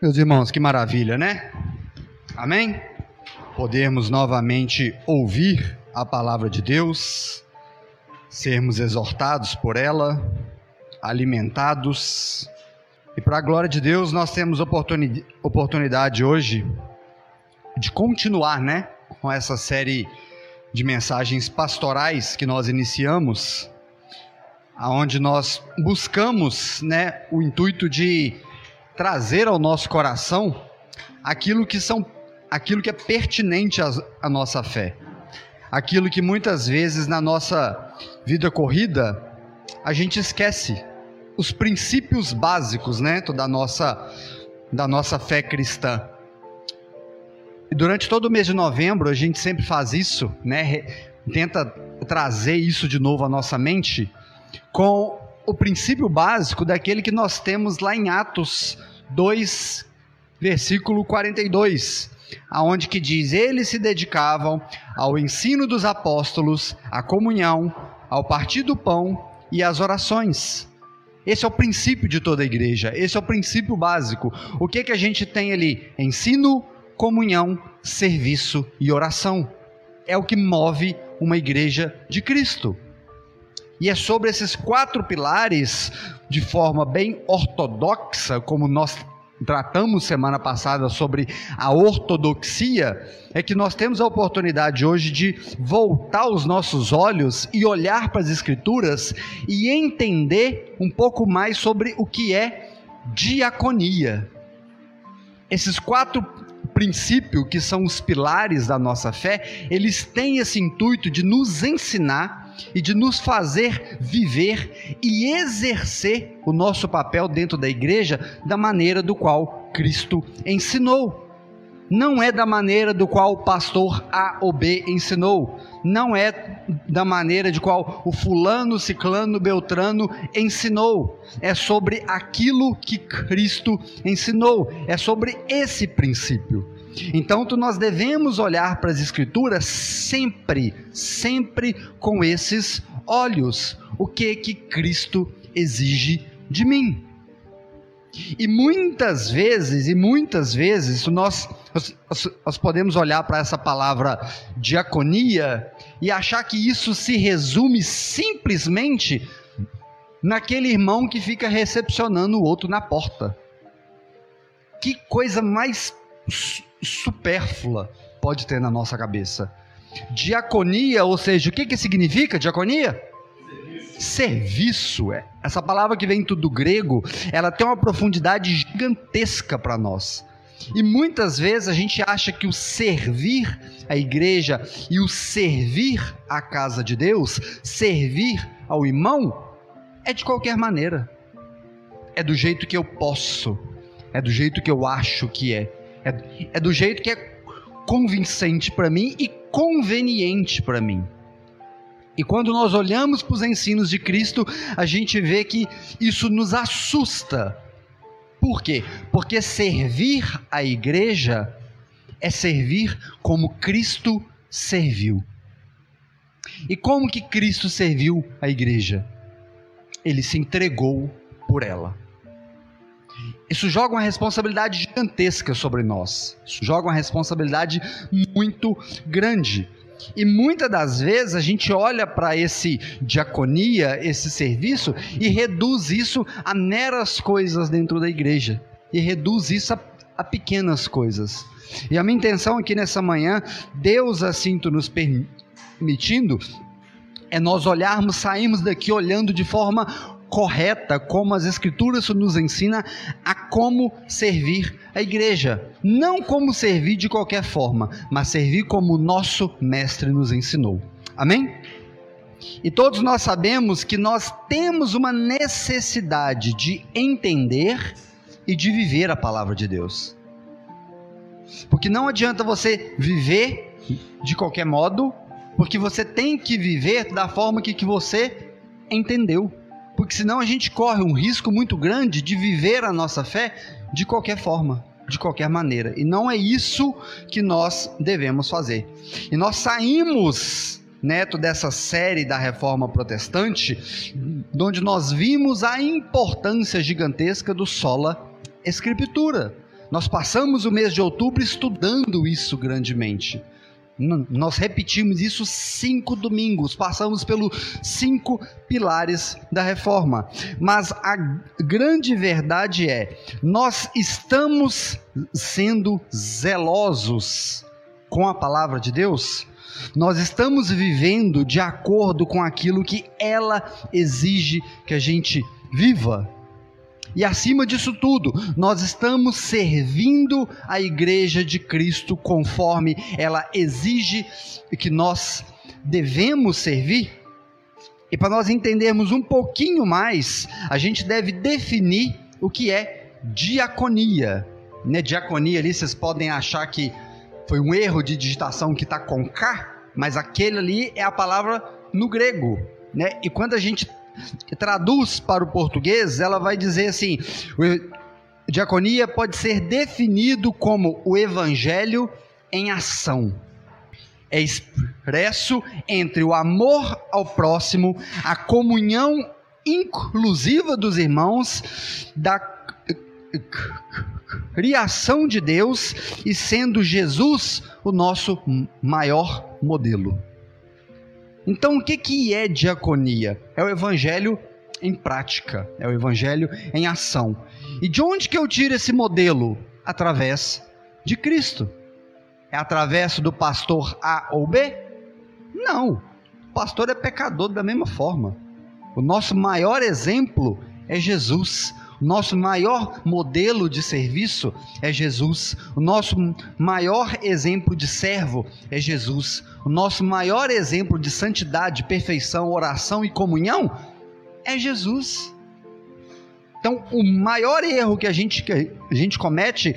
Meus irmãos, que maravilha, né? Amém? Podermos novamente ouvir a palavra de Deus, sermos exortados por ela, alimentados. E para a glória de Deus, nós temos oportuni oportunidade hoje de continuar, né, com essa série de mensagens pastorais que nós iniciamos, aonde nós buscamos, né, o intuito de trazer ao nosso coração aquilo que são aquilo que é pertinente à nossa fé. Aquilo que muitas vezes na nossa vida corrida a gente esquece os princípios básicos, né, da nossa da nossa fé cristã. E durante todo o mês de novembro a gente sempre faz isso, né, tenta trazer isso de novo à nossa mente com o princípio básico daquele que nós temos lá em Atos 2, versículo 42, aonde que diz: "Eles se dedicavam ao ensino dos apóstolos, à comunhão, ao partir do pão e às orações." Esse é o princípio de toda a igreja, esse é o princípio básico. O que que a gente tem ali? Ensino, comunhão, serviço e oração. É o que move uma igreja de Cristo. E é sobre esses quatro pilares, de forma bem ortodoxa, como nós tratamos semana passada sobre a ortodoxia, é que nós temos a oportunidade hoje de voltar os nossos olhos e olhar para as Escrituras e entender um pouco mais sobre o que é diaconia. Esses quatro princípios, que são os pilares da nossa fé, eles têm esse intuito de nos ensinar e de nos fazer viver e exercer o nosso papel dentro da igreja da maneira do qual Cristo ensinou. Não é da maneira do qual o pastor A ou B ensinou, não é da maneira de qual o fulano, ciclano, beltrano ensinou. É sobre aquilo que Cristo ensinou, é sobre esse princípio. Então, nós devemos olhar para as Escrituras sempre, sempre com esses olhos. O que que Cristo exige de mim? E muitas vezes, e muitas vezes, nós, nós, nós podemos olhar para essa palavra diaconia e achar que isso se resume simplesmente naquele irmão que fica recepcionando o outro na porta. Que coisa mais supérflua pode ter na nossa cabeça. Diaconia, ou seja, o que, que significa diaconia? Serviço. É. Essa palavra que vem do grego, ela tem uma profundidade gigantesca para nós. E muitas vezes a gente acha que o servir a igreja e o servir a casa de Deus, servir ao irmão, é de qualquer maneira. É do jeito que eu posso, é do jeito que eu acho que é. É, é do jeito que é convincente para mim e conveniente para mim. E quando nós olhamos para os ensinos de Cristo, a gente vê que isso nos assusta. Por quê? Porque servir a igreja é servir como Cristo serviu. E como que Cristo serviu a igreja? Ele se entregou por ela. Isso joga uma responsabilidade gigantesca sobre nós. Isso joga uma responsabilidade muito grande. E muitas das vezes a gente olha para esse diaconia, esse serviço, e reduz isso a meras coisas dentro da igreja. E reduz isso a, a pequenas coisas. E a minha intenção aqui nessa manhã, Deus assim nos permitindo, é nós olharmos, sairmos daqui olhando de forma correta, como as Escrituras nos ensina a como servir a igreja. Não como servir de qualquer forma, mas servir como o nosso Mestre nos ensinou. Amém? E todos nós sabemos que nós temos uma necessidade de entender e de viver a palavra de Deus. Porque não adianta você viver de qualquer modo, porque você tem que viver da forma que, que você entendeu porque senão a gente corre um risco muito grande de viver a nossa fé de qualquer forma, de qualquer maneira. E não é isso que nós devemos fazer. E nós saímos neto dessa série da reforma protestante, onde nós vimos a importância gigantesca do sola escritura, Nós passamos o mês de outubro estudando isso grandemente. Nós repetimos isso cinco domingos, passamos pelos cinco pilares da reforma. Mas a grande verdade é: nós estamos sendo zelosos com a palavra de Deus? Nós estamos vivendo de acordo com aquilo que ela exige que a gente viva? E acima disso tudo, nós estamos servindo a igreja de Cristo conforme ela exige que nós devemos servir? E para nós entendermos um pouquinho mais, a gente deve definir o que é diaconia. Né? Diaconia ali, vocês podem achar que foi um erro de digitação que está com K, mas aquele ali é a palavra no grego. Né? E quando a gente traduz para o português, ela vai dizer assim: diaconia pode ser definido como o evangelho em ação. É expresso entre o amor ao próximo, a comunhão inclusiva dos irmãos, da criação de Deus e sendo Jesus o nosso maior modelo. Então, o que, que é diaconia? É o evangelho em prática, é o evangelho em ação. E de onde que eu tiro esse modelo? Através de Cristo. É através do pastor A ou B? Não. O pastor é pecador da mesma forma. O nosso maior exemplo é Jesus. Nosso maior modelo de serviço é Jesus. O nosso maior exemplo de servo é Jesus. O nosso maior exemplo de santidade, perfeição, oração e comunhão é Jesus. Então, o maior erro que a gente, que a gente comete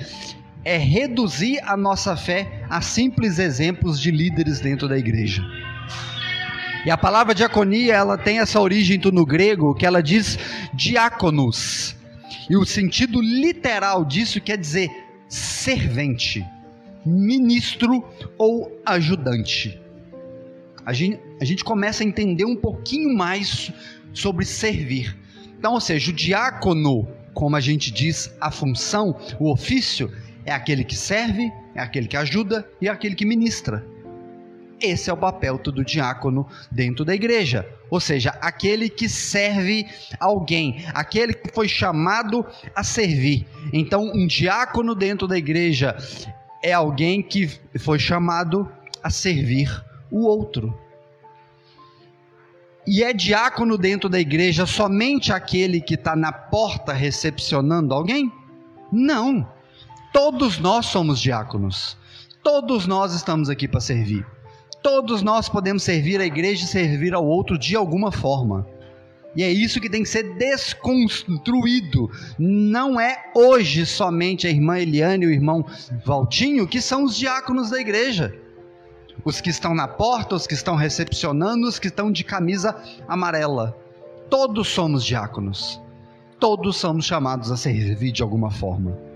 é reduzir a nossa fé a simples exemplos de líderes dentro da igreja. E a palavra diaconia, ela tem essa origem no grego, que ela diz diáconos, e o sentido literal disso quer dizer servente, ministro ou ajudante. A gente, a gente começa a entender um pouquinho mais sobre servir. Então, ou seja, o diácono, como a gente diz, a função, o ofício, é aquele que serve, é aquele que ajuda e é aquele que ministra. Esse é o papel do diácono dentro da igreja. Ou seja, aquele que serve alguém, aquele que foi chamado a servir. Então, um diácono dentro da igreja é alguém que foi chamado a servir o outro. E é diácono dentro da igreja somente aquele que está na porta recepcionando alguém? Não. Todos nós somos diáconos. Todos nós estamos aqui para servir. Todos nós podemos servir a igreja e servir ao outro de alguma forma. E é isso que tem que ser desconstruído. Não é hoje somente a irmã Eliane e o irmão Valtinho que são os diáconos da igreja. Os que estão na porta, os que estão recepcionando, os que estão de camisa amarela. Todos somos diáconos. Todos somos chamados a servir de alguma forma.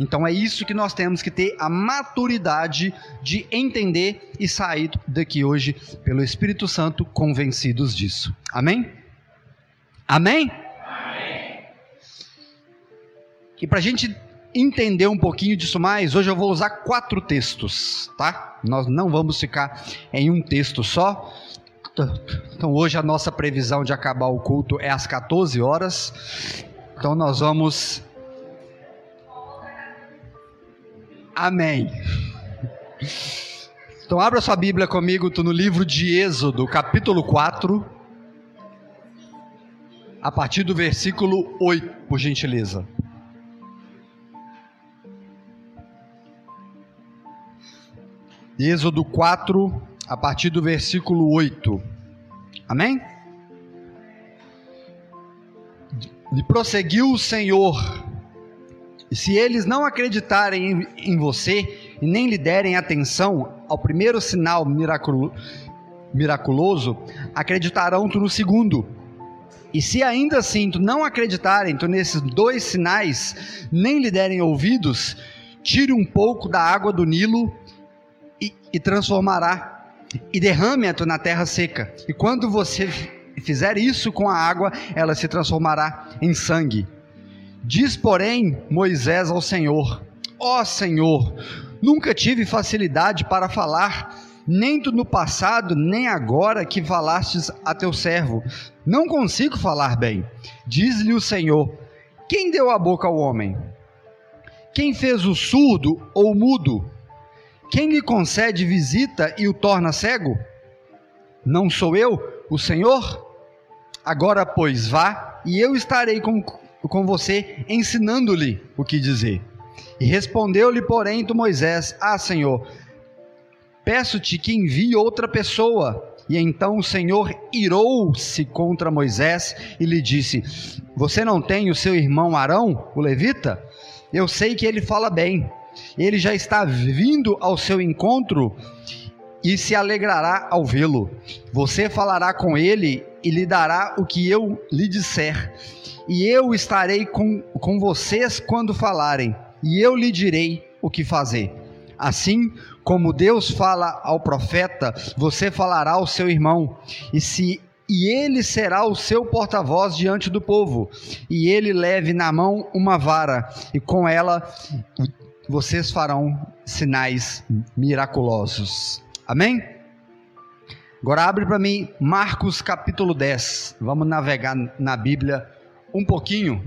Então é isso que nós temos que ter a maturidade de entender e sair daqui hoje pelo Espírito Santo convencidos disso. Amém? Amém? Amém. E para a gente entender um pouquinho disso mais, hoje eu vou usar quatro textos, tá? Nós não vamos ficar em um texto só. Então hoje a nossa previsão de acabar o culto é às 14 horas. Então nós vamos Amém. Então abra sua Bíblia comigo, tô no livro de Êxodo, capítulo 4, a partir do versículo 8, por gentileza. Êxodo 4, a partir do versículo 8. Amém? E prosseguiu o Senhor se eles não acreditarem em, em você e nem lhe derem atenção ao primeiro sinal miraculo, miraculoso, acreditarão tu no segundo. E se ainda assim tu não acreditarem tu nesses dois sinais, nem lhe derem ouvidos, tire um pouco da água do Nilo e, e transformará, e derrame-a na terra seca. E quando você fizer isso com a água, ela se transformará em sangue. Diz, porém, Moisés ao Senhor: Ó Senhor, nunca tive facilidade para falar, nem no passado, nem agora que falastes a teu servo. Não consigo falar bem. Diz-lhe o Senhor: Quem deu a boca ao homem? Quem fez o surdo ou mudo? Quem lhe concede visita e o torna cego? Não sou eu, o Senhor? Agora, pois, vá, e eu estarei com, com você, ensinando-lhe o que dizer. E respondeu-lhe, porém, Moisés: Ah, Senhor, peço-te que envie outra pessoa. E então o Senhor irou-se contra Moisés e lhe disse: Você não tem o seu irmão Arão, o levita? Eu sei que ele fala bem. Ele já está vindo ao seu encontro e se alegrará ao vê-lo. Você falará com ele e lhe dará o que eu lhe disser. E eu estarei com, com vocês quando falarem, e eu lhe direi o que fazer. Assim como Deus fala ao profeta, você falará ao seu irmão, e se e ele será o seu porta-voz diante do povo, e ele leve na mão uma vara, e com ela vocês farão sinais miraculosos. Amém? Agora abre para mim Marcos capítulo 10. Vamos navegar na Bíblia um pouquinho.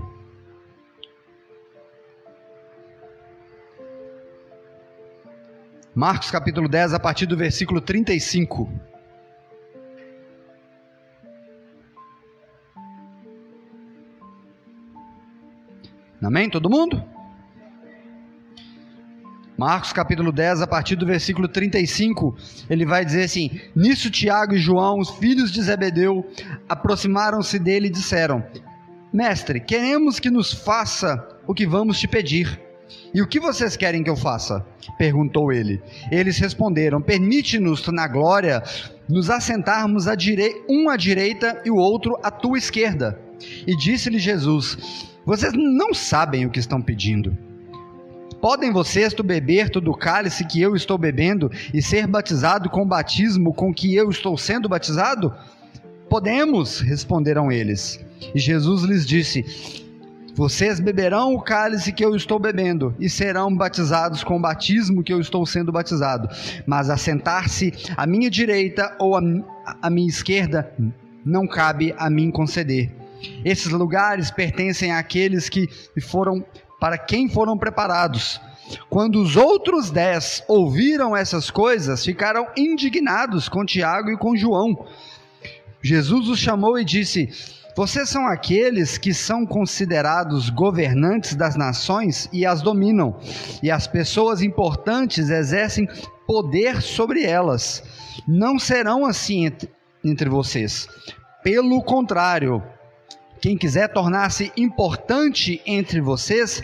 Marcos capítulo 10, a partir do versículo 35. Amém? Todo mundo? Marcos capítulo 10, a partir do versículo 35, ele vai dizer assim: Nisso Tiago e João, os filhos de Zebedeu, aproximaram-se dele e disseram: Mestre, queremos que nos faça o que vamos te pedir. E o que vocês querem que eu faça? perguntou ele. Eles responderam: Permite-nos, na glória, nos assentarmos a direi um à direita e o outro à tua esquerda. E disse-lhe Jesus: Vocês não sabem o que estão pedindo. Podem vocês tu beber todo o cálice que eu estou bebendo e ser batizado com o batismo com que eu estou sendo batizado? Podemos, responderam eles. E Jesus lhes disse: Vocês beberão o cálice que eu estou bebendo e serão batizados com o batismo que eu estou sendo batizado. Mas assentar-se à minha direita ou à minha esquerda não cabe a mim conceder. Esses lugares pertencem àqueles que foram para quem foram preparados. Quando os outros dez ouviram essas coisas, ficaram indignados com Tiago e com João. Jesus os chamou e disse: Vocês são aqueles que são considerados governantes das nações e as dominam, e as pessoas importantes exercem poder sobre elas. Não serão assim entre, vocês. Pelo contrário, quem quiser tornar-se importante entre vocês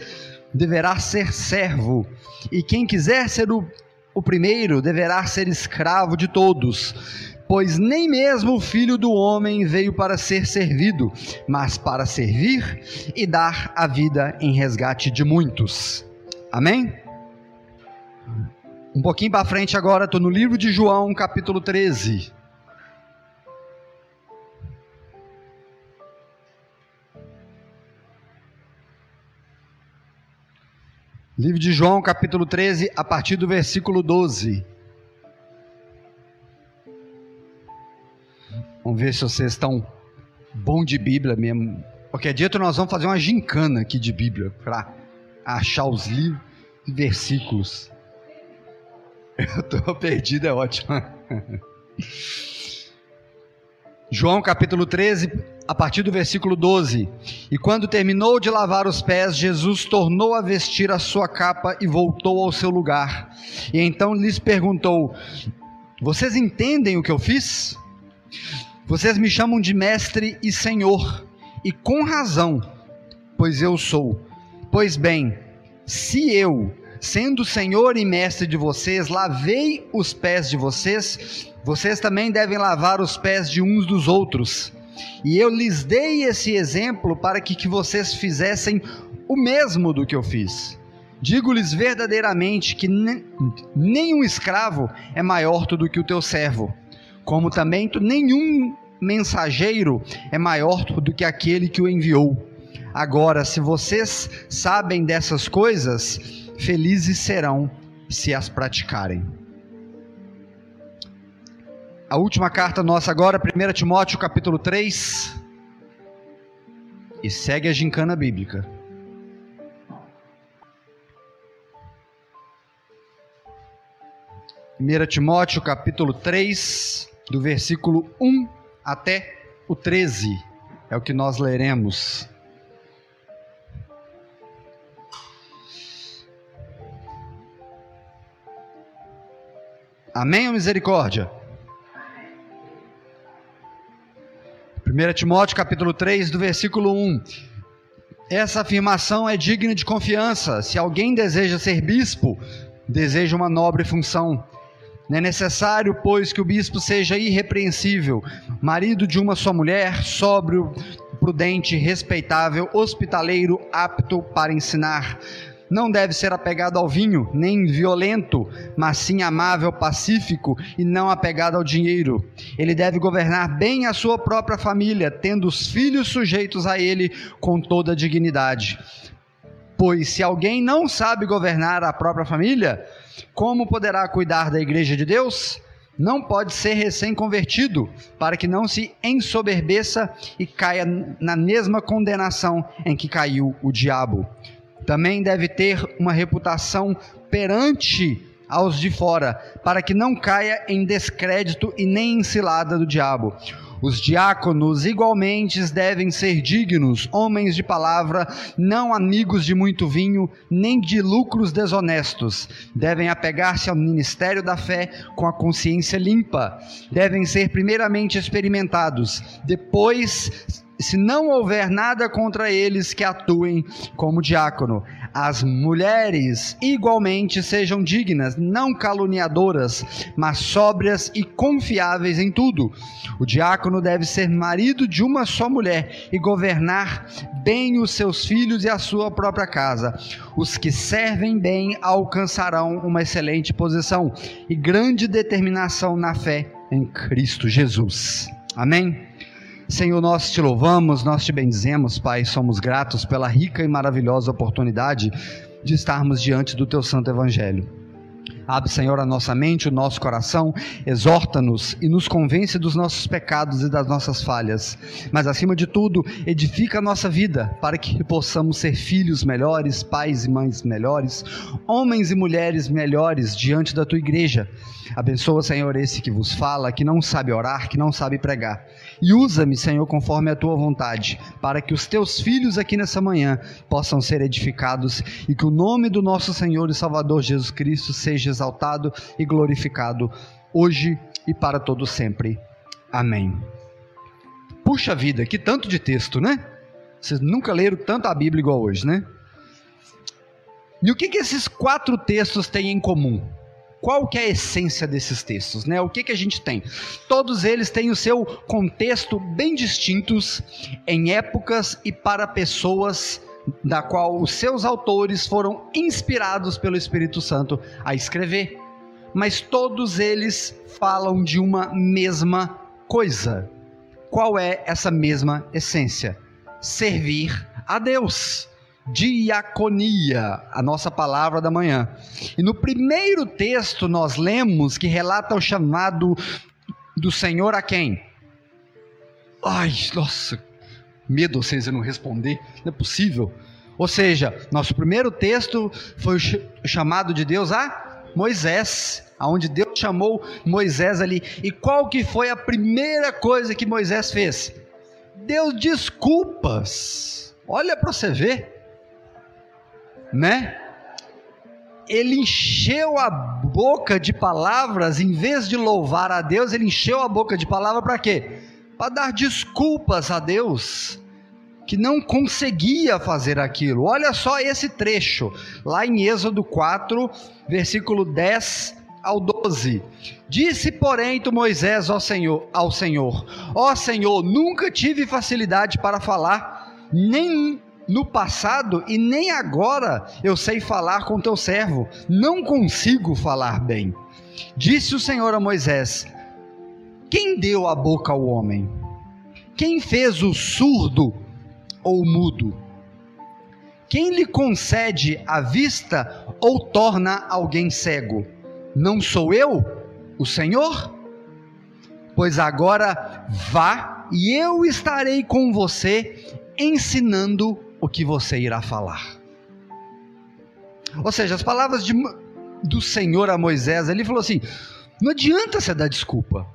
deverá ser servo, e quem quiser ser o, o primeiro deverá ser escravo de todos. Pois nem mesmo o filho do homem veio para ser servido, mas para servir e dar a vida em resgate de muitos. Amém? Um pouquinho para frente agora, estou no livro de João, capítulo 13. Livro de João, capítulo 13, a partir do versículo 12. Vamos ver se vocês estão bom de Bíblia mesmo. Qualquer dia nós vamos fazer uma gincana aqui de Bíblia para achar os livros e versículos. Eu estou perdido, é ótimo. João capítulo 13, a partir do versículo 12. E quando terminou de lavar os pés, Jesus tornou a vestir a sua capa e voltou ao seu lugar. E então lhes perguntou: Vocês entendem o que eu fiz? Vocês me chamam de mestre e senhor, e com razão, pois eu sou. Pois bem, se eu, sendo senhor e mestre de vocês, lavei os pés de vocês, vocês também devem lavar os pés de uns dos outros. E eu lhes dei esse exemplo para que, que vocês fizessem o mesmo do que eu fiz. Digo-lhes verdadeiramente que nenhum escravo é maior do que o teu servo, como também nenhum mensageiro é maior do que aquele que o enviou. Agora, se vocês sabem dessas coisas, felizes serão se as praticarem. A última carta nossa agora, 1 Timóteo capítulo 3. E segue a gincana bíblica. Primeira Timóteo capítulo 3, do versículo 1 até o 13. É o que nós leremos. Amém ou misericórdia? 1 Timóteo capítulo 3, do versículo 1. Essa afirmação é digna de confiança. Se alguém deseja ser bispo, deseja uma nobre função. É necessário, pois, que o bispo seja irrepreensível, marido de uma só mulher, sóbrio, prudente, respeitável, hospitaleiro, apto para ensinar não deve ser apegado ao vinho, nem violento, mas sim amável, pacífico e não apegado ao dinheiro. Ele deve governar bem a sua própria família, tendo os filhos sujeitos a ele com toda dignidade. Pois se alguém não sabe governar a própria família, como poderá cuidar da igreja de Deus? Não pode ser recém-convertido, para que não se ensoberbeça e caia na mesma condenação em que caiu o diabo também deve ter uma reputação perante aos de fora, para que não caia em descrédito e nem em cilada do diabo. Os diáconos igualmente devem ser dignos, homens de palavra, não amigos de muito vinho, nem de lucros desonestos. Devem apegar-se ao ministério da fé com a consciência limpa. Devem ser primeiramente experimentados, depois se não houver nada contra eles que atuem como diácono. As mulheres igualmente sejam dignas, não caluniadoras, mas sóbrias e confiáveis em tudo. O diácono deve ser marido de uma só mulher e governar bem os seus filhos e a sua própria casa. Os que servem bem alcançarão uma excelente posição e grande determinação na fé em Cristo Jesus. Amém. Senhor, nós te louvamos, nós te bendizemos, Pai, somos gratos pela rica e maravilhosa oportunidade de estarmos diante do teu santo evangelho. Abre, Senhor, a nossa mente, o nosso coração, exorta-nos e nos convence dos nossos pecados e das nossas falhas. Mas, acima de tudo, edifica a nossa vida para que possamos ser filhos melhores, pais e mães melhores, homens e mulheres melhores diante da tua igreja. Abençoa, Senhor, esse que vos fala, que não sabe orar, que não sabe pregar. E usa-me, Senhor, conforme a tua vontade, para que os teus filhos aqui nessa manhã possam ser edificados e que o nome do nosso Senhor e Salvador Jesus Cristo seja exaltado e glorificado hoje e para todo sempre. Amém. Puxa vida, que tanto de texto, né? Vocês nunca leram tanto a Bíblia igual hoje, né? E o que, que esses quatro textos têm em comum? Qual que é a essência desses textos, né? O que que a gente tem? Todos eles têm o seu contexto bem distintos em épocas e para pessoas da qual os seus autores foram inspirados pelo Espírito Santo a escrever. Mas todos eles falam de uma mesma coisa. Qual é essa mesma essência? Servir a Deus diaconia, a nossa palavra da manhã. E no primeiro texto nós lemos que relata o chamado do Senhor a quem? Ai, nossa, medo vocês não responder, não é possível. Ou seja, nosso primeiro texto foi o chamado de Deus a Moisés, aonde Deus chamou Moisés ali. E qual que foi a primeira coisa que Moisés fez? Deu desculpas. Olha para você ver né? Ele encheu a boca de palavras, em vez de louvar a Deus, ele encheu a boca de palavras para quê? Para dar desculpas a Deus, que não conseguia fazer aquilo. Olha só esse trecho, lá em Êxodo 4, versículo 10 ao 12. Disse, porém, tu Moisés ao Senhor, ao Senhor: Ó Senhor, nunca tive facilidade para falar, nem no passado e nem agora eu sei falar com teu servo, não consigo falar bem. Disse o Senhor a Moisés: Quem deu a boca ao homem? Quem fez o surdo ou mudo? Quem lhe concede a vista ou torna alguém cego? Não sou eu, o Senhor? Pois agora vá e eu estarei com você, ensinando o que você irá falar. Ou seja, as palavras de, do Senhor a Moisés, ele falou assim: não adianta você dar desculpa.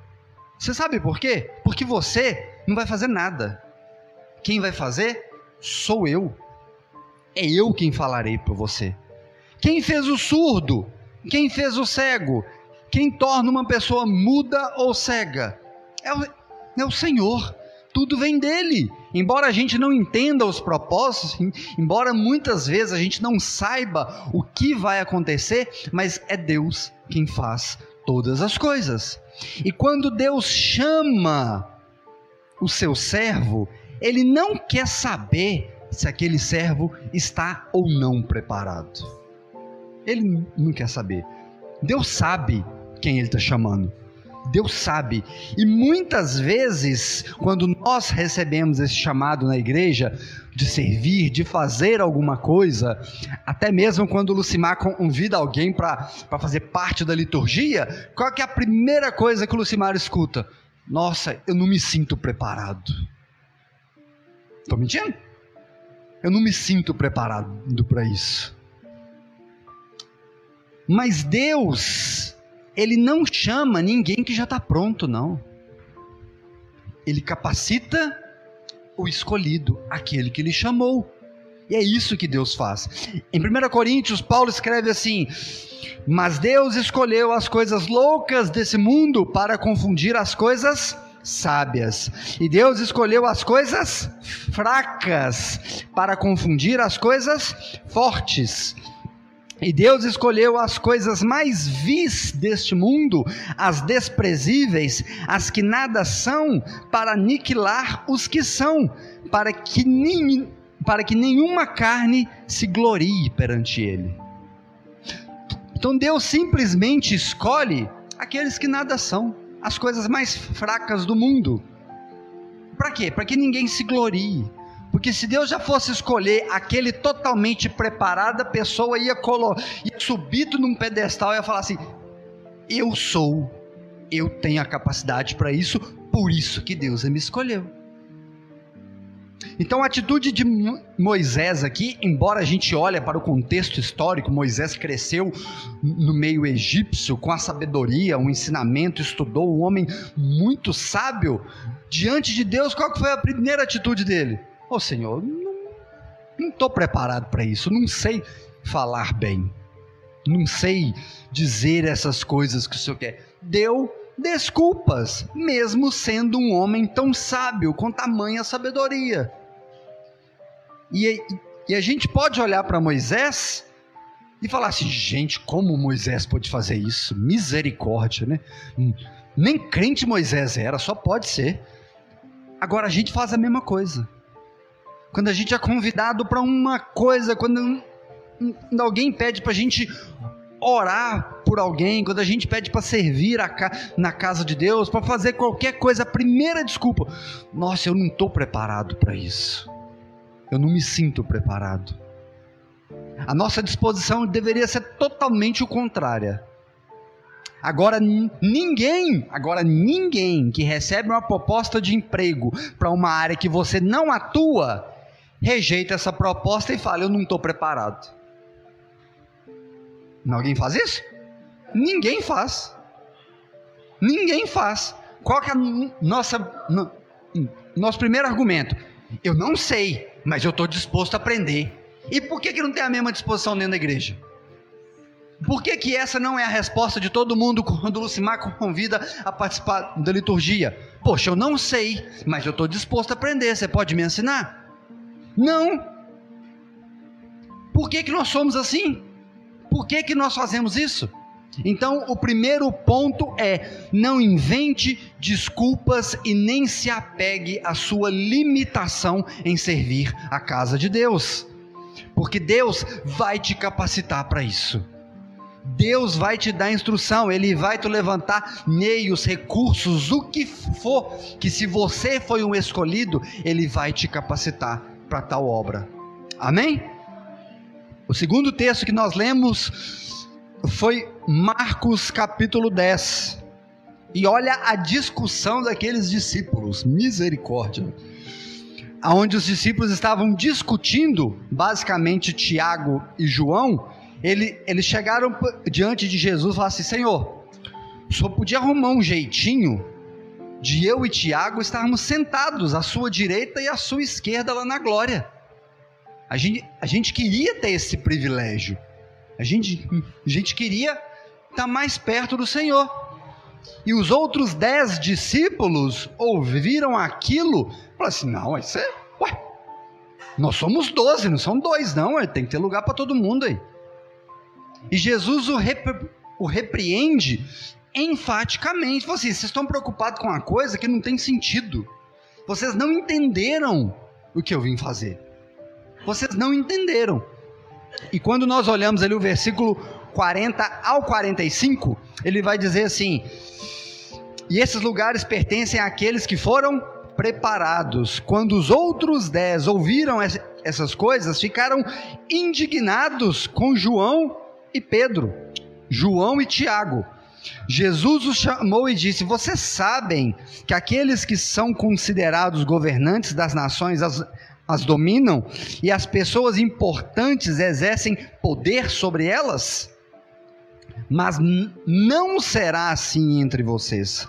Você sabe por quê? Porque você não vai fazer nada. Quem vai fazer sou eu. É eu quem falarei para você. Quem fez o surdo? Quem fez o cego? Quem torna uma pessoa muda ou cega? É o, é o Senhor. Tudo vem dele. Embora a gente não entenda os propósitos, embora muitas vezes a gente não saiba o que vai acontecer, mas é Deus quem faz todas as coisas. E quando Deus chama o seu servo, ele não quer saber se aquele servo está ou não preparado. Ele não quer saber. Deus sabe quem ele está chamando. Deus sabe. E muitas vezes, quando nós recebemos esse chamado na igreja de servir, de fazer alguma coisa, até mesmo quando o Lucimar convida alguém para fazer parte da liturgia, qual é a primeira coisa que o Lucimar escuta? Nossa, eu não me sinto preparado. Estou mentindo? Eu não me sinto preparado para isso. Mas Deus, Ele não chama ninguém que já está pronto, não. Ele capacita o escolhido, aquele que Ele chamou. E é isso que Deus faz. Em 1 Coríntios, Paulo escreve assim: Mas Deus escolheu as coisas loucas desse mundo para confundir as coisas sábias. E Deus escolheu as coisas fracas para confundir as coisas fortes. E Deus escolheu as coisas mais vis deste mundo, as desprezíveis, as que nada são, para aniquilar os que são, para que, nin, para que nenhuma carne se glorie perante Ele. Então Deus simplesmente escolhe aqueles que nada são as coisas mais fracas do mundo. Para quê? Para que ninguém se glorie. Porque se Deus já fosse escolher aquele totalmente preparado, a pessoa ia, colo ia subir num pedestal e ia falar assim: Eu sou, eu tenho a capacidade para isso, por isso que Deus me escolheu. Então a atitude de Moisés aqui, embora a gente olhe para o contexto histórico, Moisés cresceu no meio egípcio com a sabedoria, o ensinamento, estudou, um homem muito sábio, diante de Deus, qual foi a primeira atitude dele? Ô oh, Senhor, não estou preparado para isso, não sei falar bem, não sei dizer essas coisas que o Senhor quer. Deu desculpas, mesmo sendo um homem tão sábio, com tamanha sabedoria. E, e a gente pode olhar para Moisés e falar assim: gente, como Moisés pode fazer isso? Misericórdia, né? Nem crente Moisés era, só pode ser. Agora a gente faz a mesma coisa. Quando a gente é convidado para uma coisa, quando alguém pede para a gente orar por alguém, quando a gente pede para servir na casa de Deus, para fazer qualquer coisa, a primeira desculpa, nossa, eu não estou preparado para isso. Eu não me sinto preparado. A nossa disposição deveria ser totalmente o contrária. Agora ninguém, agora ninguém que recebe uma proposta de emprego para uma área que você não atua, rejeita essa proposta e fala: "Eu não estou preparado". Alguém faz isso? Ninguém faz. Ninguém faz. Qual que é nossa no, nosso primeiro argumento? Eu não sei, mas eu estou disposto a aprender. E por que, que não tem a mesma disposição dentro da igreja? Por que, que essa não é a resposta de todo mundo quando o Lucimar convida a participar da liturgia? Poxa, eu não sei, mas eu estou disposto a aprender. Você pode me ensinar? Não. Por que, que nós somos assim? Por que, que nós fazemos isso? Então, o primeiro ponto é: não invente desculpas e nem se apegue à sua limitação em servir a casa de Deus, porque Deus vai te capacitar para isso. Deus vai te dar instrução, Ele vai te levantar meios, recursos, o que for, que se você foi um escolhido, Ele vai te capacitar para tal obra. Amém? O segundo texto que nós lemos foi Marcos capítulo 10. E olha a discussão daqueles discípulos, misericórdia. Onde os discípulos estavam discutindo, basicamente Tiago e João, ele, eles chegaram diante de Jesus e falaram assim: Senhor, o senhor podia arrumar um jeitinho de eu e Tiago estarmos sentados à sua direita e à sua esquerda lá na glória. A gente, a gente queria ter esse privilégio. A gente, a gente queria estar mais perto do Senhor. E os outros dez discípulos ouviram aquilo e falaram assim: não, isso é. Ué, nós somos doze, não são dois, não. Tem que ter lugar para todo mundo aí. E Jesus o, o repreende enfaticamente. Falou assim: vocês estão preocupados com uma coisa que não tem sentido. Vocês não entenderam o que eu vim fazer. Vocês não entenderam. E quando nós olhamos ali o versículo 40 ao 45, ele vai dizer assim: E esses lugares pertencem àqueles que foram preparados. Quando os outros dez ouviram essas coisas, ficaram indignados com João e Pedro, João e Tiago. Jesus os chamou e disse: Vocês sabem que aqueles que são considerados governantes das nações as, as dominam e as pessoas importantes exercem poder sobre elas? Mas não será assim entre vocês.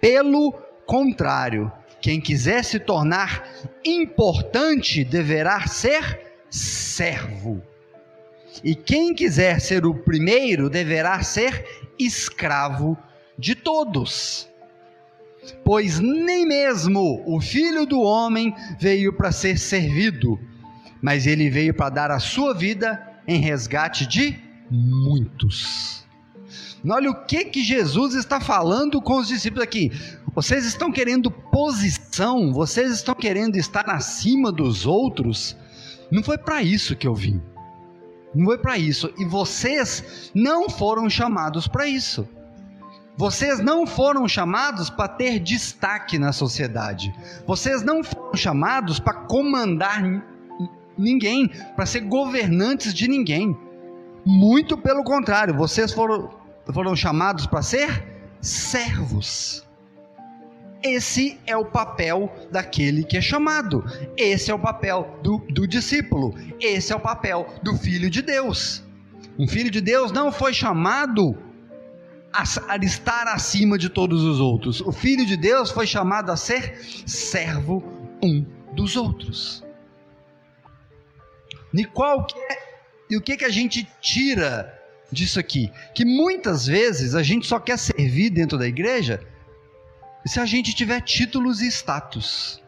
Pelo contrário, quem quiser se tornar importante deverá ser servo. E quem quiser ser o primeiro deverá ser escravo de todos. Pois nem mesmo o filho do homem veio para ser servido, mas ele veio para dar a sua vida em resgate de muitos. Olha o que que Jesus está falando com os discípulos aqui. Vocês estão querendo posição, vocês estão querendo estar acima dos outros. Não foi para isso que eu vim. Não foi para isso. E vocês não foram chamados para isso. Vocês não foram chamados para ter destaque na sociedade. Vocês não foram chamados para comandar ninguém, para ser governantes de ninguém. Muito pelo contrário, vocês foram, foram chamados para ser servos. Esse é o papel daquele que é chamado. Esse é o papel do, do discípulo. Esse é o papel do filho de Deus. Um filho de Deus não foi chamado a, estar acima de todos os outros. O filho de Deus foi chamado a ser servo um dos outros. E qual que é, e o que que a gente tira disso aqui? Que muitas vezes a gente só quer servir dentro da igreja se a gente tiver títulos e status.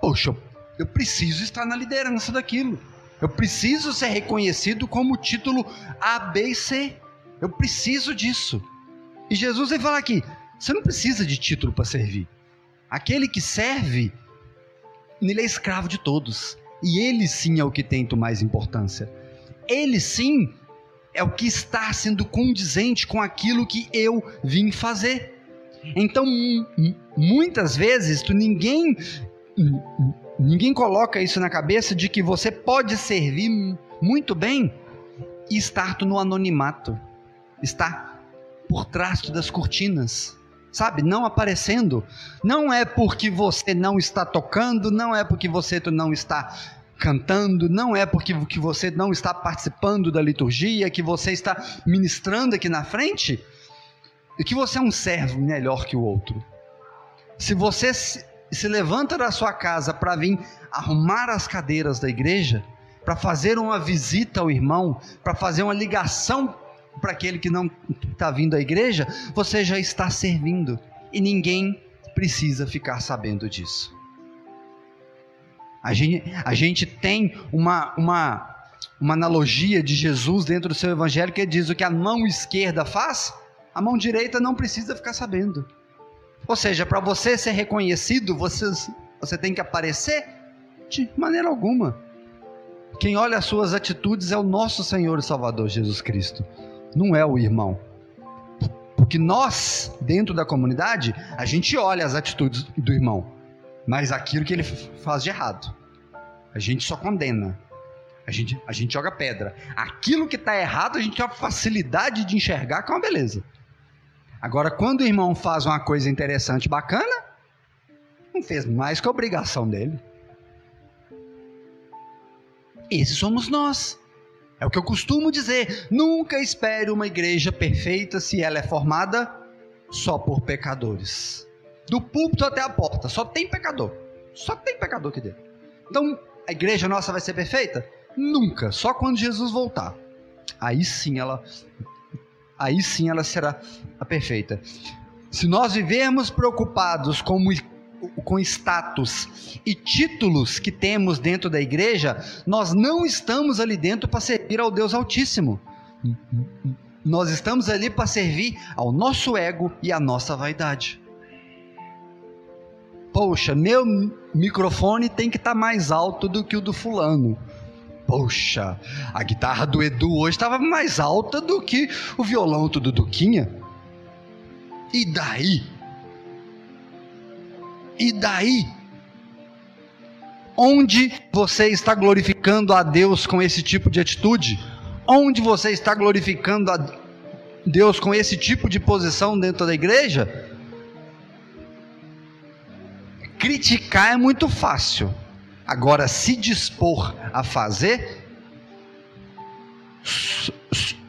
Poxa, eu preciso estar na liderança daquilo. Eu preciso ser reconhecido como título A, B e C. Eu preciso disso. E Jesus vai falar aqui: você não precisa de título para servir. Aquele que serve, ele é escravo de todos. E ele sim é o que tem mais importância. Ele sim é o que está sendo condizente com aquilo que eu vim fazer. Então, muitas vezes, tu ninguém ninguém coloca isso na cabeça de que você pode servir muito bem e estar no anonimato, estar por trás das cortinas, sabe? Não aparecendo. Não é porque você não está tocando, não é porque você não está cantando, não é porque que você não está participando da liturgia, que você está ministrando aqui na frente, e que você é um servo melhor que o outro. Se você se, se levanta da sua casa para vir arrumar as cadeiras da igreja, para fazer uma visita ao irmão, para fazer uma ligação para aquele que não está vindo à igreja, você já está servindo e ninguém precisa ficar sabendo disso. A gente, a gente tem uma, uma, uma analogia de Jesus dentro do seu evangelho que diz o que a mão esquerda faz, a mão direita não precisa ficar sabendo. Ou seja, para você ser reconhecido, você, você tem que aparecer de maneira alguma. Quem olha as suas atitudes é o nosso Senhor e Salvador Jesus Cristo, não é o irmão. Porque nós, dentro da comunidade, a gente olha as atitudes do irmão, mas aquilo que ele faz de errado, a gente só condena. A gente, a gente joga pedra. Aquilo que está errado, a gente tem uma facilidade de enxergar que é uma beleza. Agora, quando o irmão faz uma coisa interessante, bacana, não fez mais que a obrigação dele. Esses somos nós. É o que eu costumo dizer. Nunca espere uma igreja perfeita se ela é formada só por pecadores. Do púlpito até a porta, só tem pecador. Só tem pecador aqui dentro. Então, a igreja nossa vai ser perfeita? Nunca, só quando Jesus voltar. Aí sim ela aí sim ela será a perfeita. Se nós vivermos preocupados com, com status e títulos que temos dentro da igreja, nós não estamos ali dentro para servir ao Deus Altíssimo. Nós estamos ali para servir ao nosso ego e à nossa vaidade. Poxa, meu microfone tem que estar tá mais alto do que o do fulano. Poxa, a guitarra do Edu hoje estava mais alta do que o violão do Duquinha. E daí? E daí? Onde você está glorificando a Deus com esse tipo de atitude? Onde você está glorificando a Deus com esse tipo de posição dentro da igreja? Criticar é muito fácil. Agora, se dispor a fazer,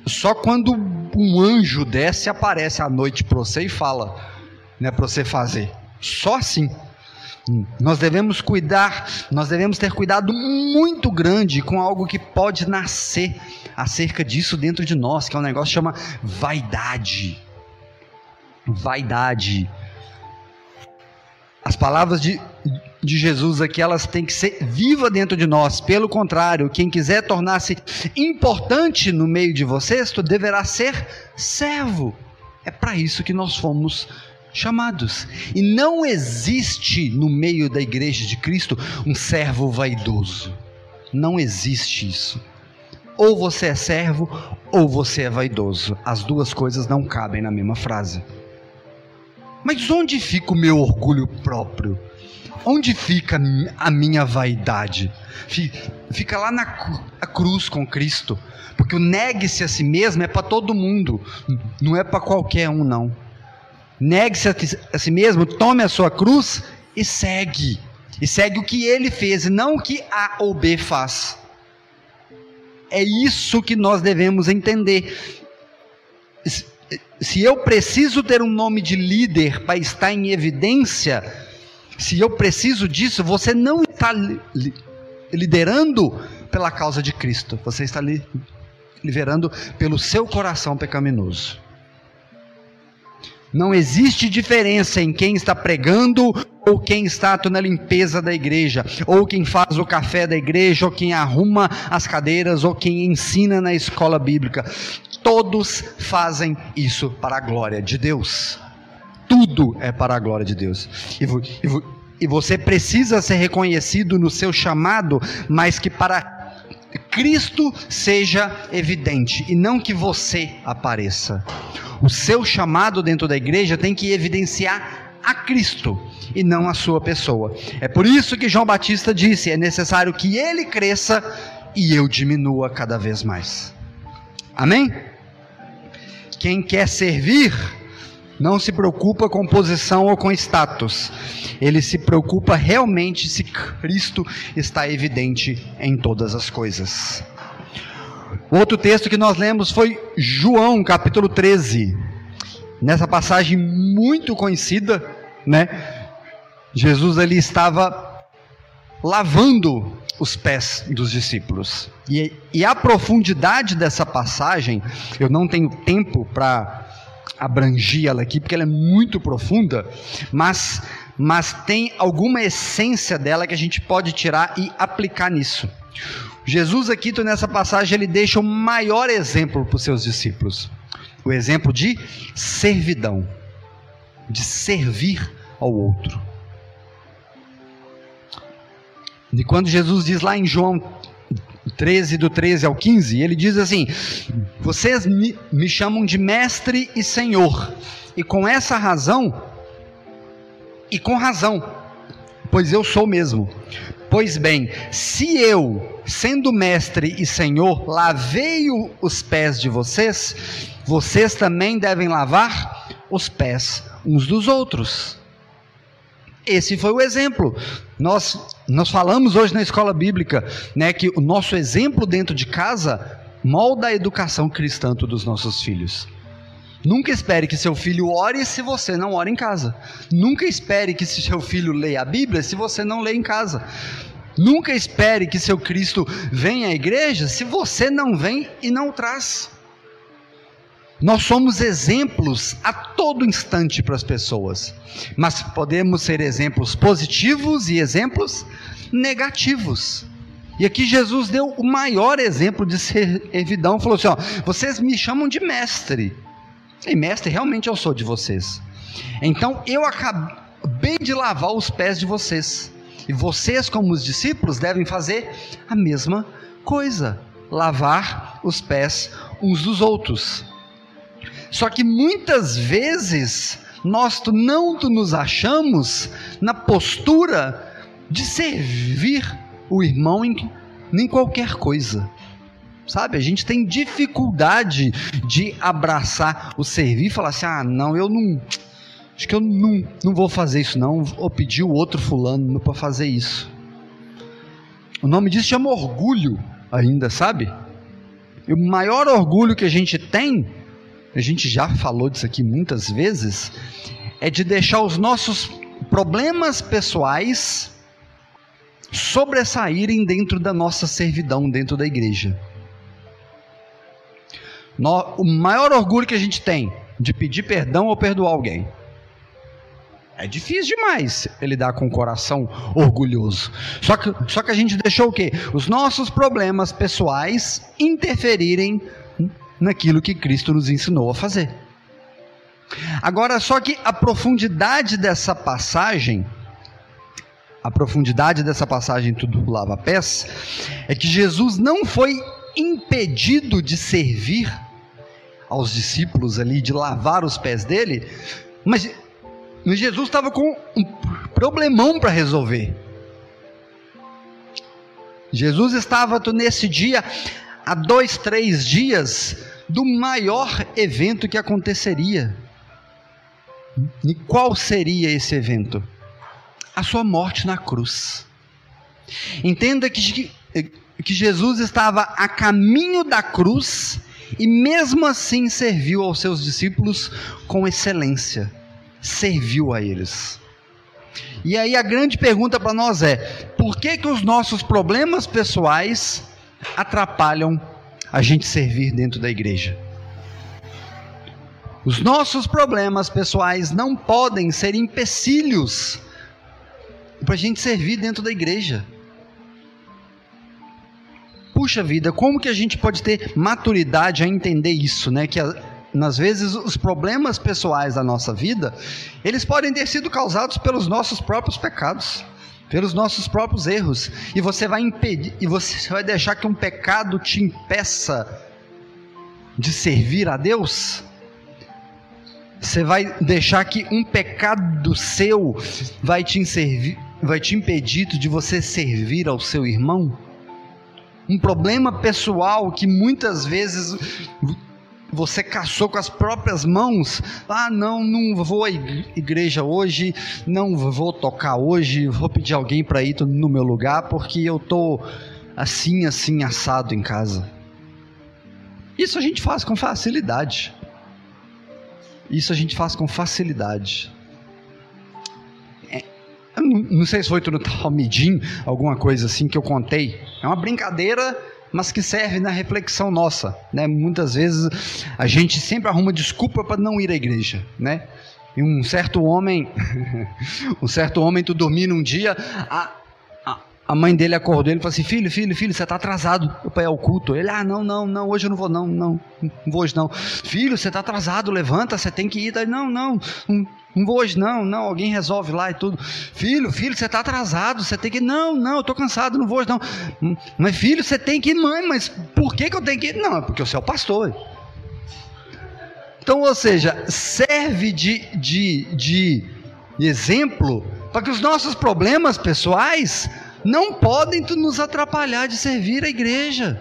só quando um anjo desce aparece à noite para você e fala, né, para você fazer. Só assim. Nós devemos cuidar, nós devemos ter cuidado muito grande com algo que pode nascer acerca disso dentro de nós, que é um negócio que chama vaidade. Vaidade. As palavras de, de Jesus aqui, elas têm que ser viva dentro de nós. Pelo contrário, quem quiser tornar-se importante no meio de vocês, tu deverá ser servo. É para isso que nós fomos chamados. E não existe no meio da igreja de Cristo um servo vaidoso. Não existe isso. Ou você é servo, ou você é vaidoso. As duas coisas não cabem na mesma frase. Mas onde fica o meu orgulho próprio? Onde fica a minha vaidade? Fica lá na cruz com Cristo. Porque o negue-se a si mesmo é para todo mundo, não é para qualquer um, não. Negue-se a si mesmo, tome a sua cruz e segue. E segue o que ele fez, e não o que A ou B faz. É isso que nós devemos entender se eu preciso ter um nome de líder para estar em evidência, se eu preciso disso, você não está li liderando pela causa de Cristo, você está li liderando pelo seu coração pecaminoso. Não existe diferença em quem está pregando ou quem está na limpeza da igreja, ou quem faz o café da igreja, ou quem arruma as cadeiras, ou quem ensina na escola bíblica. Todos fazem isso para a glória de Deus. Tudo é para a glória de Deus. E, e, e você precisa ser reconhecido no seu chamado, mas que para Cristo seja evidente e não que você apareça. O seu chamado dentro da igreja tem que evidenciar a Cristo e não a sua pessoa. É por isso que João Batista disse: é necessário que ele cresça e eu diminua cada vez mais. Amém? Quem quer servir, não se preocupa com posição ou com status. Ele se preocupa realmente se Cristo está evidente em todas as coisas. Outro texto que nós lemos foi João, capítulo 13. Nessa passagem muito conhecida, né? Jesus ali estava lavando os pés dos discípulos. E, e a profundidade dessa passagem, eu não tenho tempo para abrangir ela aqui, porque ela é muito profunda, mas, mas tem alguma essência dela que a gente pode tirar e aplicar nisso. Jesus aqui, nessa passagem, ele deixa o maior exemplo para os seus discípulos. O exemplo de servidão, de servir ao outro. E quando Jesus diz lá em João 13, do 13 ao 15, ele diz assim: Vocês me, me chamam de mestre e senhor, e com essa razão, e com razão, pois eu sou mesmo. Pois bem, se eu, sendo mestre e senhor, lavei os pés de vocês, vocês também devem lavar os pés uns dos outros. Esse foi o exemplo. Nós, nós falamos hoje na escola bíblica né, que o nosso exemplo dentro de casa molda a educação cristã dos nossos filhos. Nunca espere que seu filho ore se você não ora em casa. Nunca espere que seu filho leia a Bíblia se você não lê em casa. Nunca espere que seu Cristo venha à igreja se você não vem e não traz. Nós somos exemplos a todo instante para as pessoas, mas podemos ser exemplos positivos e exemplos negativos. E aqui Jesus deu o maior exemplo de servidão, falou assim: ó, vocês me chamam de mestre, e mestre realmente eu sou de vocês. Então eu acabei de lavar os pés de vocês, e vocês, como os discípulos, devem fazer a mesma coisa: lavar os pés uns dos outros. Só que muitas vezes nós não nos achamos na postura de servir o irmão em, qualquer coisa. Sabe, a gente tem dificuldade de abraçar o servir e falar assim: ah, não, eu não. Acho que eu não, não vou fazer isso, não. Vou pedir o outro fulano para fazer isso. O nome disso chama orgulho, ainda, sabe? E o maior orgulho que a gente tem a gente já falou disso aqui muitas vezes, é de deixar os nossos problemas pessoais sobressaírem dentro da nossa servidão dentro da igreja. o maior orgulho que a gente tem de pedir perdão ou perdoar alguém. É difícil demais ele dar com o coração orgulhoso. Só que, só que a gente deixou o quê? Os nossos problemas pessoais interferirem naquilo que Cristo nos ensinou a fazer. Agora, só que a profundidade dessa passagem, a profundidade dessa passagem tudo lava pés, é que Jesus não foi impedido de servir aos discípulos ali, de lavar os pés dele, mas Jesus estava com um problemão para resolver. Jesus estava nesse dia, há dois, três dias, do maior evento que aconteceria. E qual seria esse evento? A sua morte na cruz. Entenda que, que Jesus estava a caminho da cruz e mesmo assim serviu aos seus discípulos com excelência. Serviu a eles. E aí a grande pergunta para nós é: por que que os nossos problemas pessoais atrapalham a gente servir dentro da igreja. Os nossos problemas pessoais não podem ser empecilhos para a gente servir dentro da igreja. Puxa vida, como que a gente pode ter maturidade a entender isso, né? Que às vezes os problemas pessoais da nossa vida, eles podem ter sido causados pelos nossos próprios pecados pelos nossos próprios erros, e você vai impedir, e você vai deixar que um pecado te impeça de servir a Deus? Você vai deixar que um pecado seu vai te, servir, vai te impedir de você servir ao seu irmão? Um problema pessoal que muitas vezes você caçou com as próprias mãos. Ah, não, não vou à igreja hoje, não vou tocar hoje, vou pedir alguém para ir no meu lugar porque eu tô assim, assim assado em casa. Isso a gente faz com facilidade. Isso a gente faz com facilidade. É, não sei se foi no Talmidim, alguma coisa assim que eu contei. É uma brincadeira mas que serve na reflexão nossa, né? Muitas vezes a gente sempre arruma desculpa para não ir à igreja, né? E um certo homem, um certo homem, tu dormir num dia, a, a, a mãe dele acordou ele falou assim: Filho, filho, filho, você está atrasado para ir ao culto. Ele, ah, não, não, não, hoje eu não vou, não, não, não vou hoje não. Filho, você está atrasado, levanta, você tem que ir. Não, não, hoje, não, não, alguém resolve lá e tudo. Filho, filho, você está atrasado, você tem que. Não, não, eu estou cansado, não vou hoje, não. Mas, filho, você tem que ir, mãe, mas por que, que eu tenho que ir? Não, é porque você é o pastor. Então, ou seja, serve de, de, de exemplo para que os nossos problemas pessoais não podem nos atrapalhar de servir a igreja.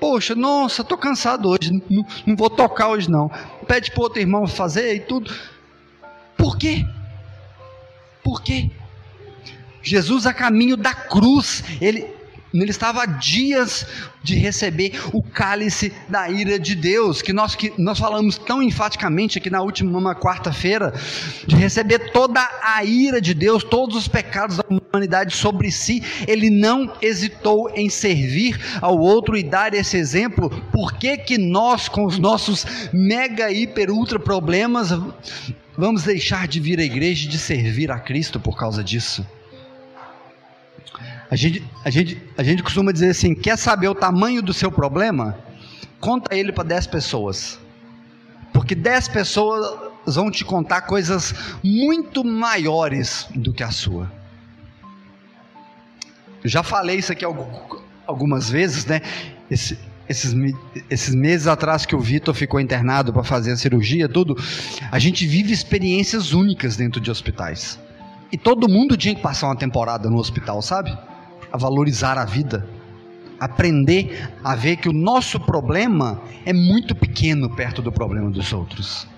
Poxa, nossa, estou cansado hoje, não, não, vou tocar hoje não. Pede para outro irmão fazer e tudo. Por quê? Por quê? Jesus a caminho da cruz, ele ele estava a dias de receber o cálice da ira de Deus, que nós, que nós falamos tão enfaticamente aqui na última quarta-feira, de receber toda a ira de Deus, todos os pecados da humanidade sobre si, ele não hesitou em servir ao outro e dar esse exemplo. Por que, que nós, com os nossos mega, hiper, ultra problemas, vamos deixar de vir à igreja e de servir a Cristo por causa disso? A gente, a, gente, a gente costuma dizer assim: quer saber o tamanho do seu problema? Conta ele para 10 pessoas. Porque 10 pessoas vão te contar coisas muito maiores do que a sua. Eu já falei isso aqui algumas vezes, né? Esse, esses, esses meses atrás que o Vitor ficou internado para fazer a cirurgia, tudo, a gente vive experiências únicas dentro de hospitais. E todo mundo tinha que passar uma temporada no hospital, sabe? A valorizar a vida, aprender a ver que o nosso problema é muito pequeno perto do problema dos outros.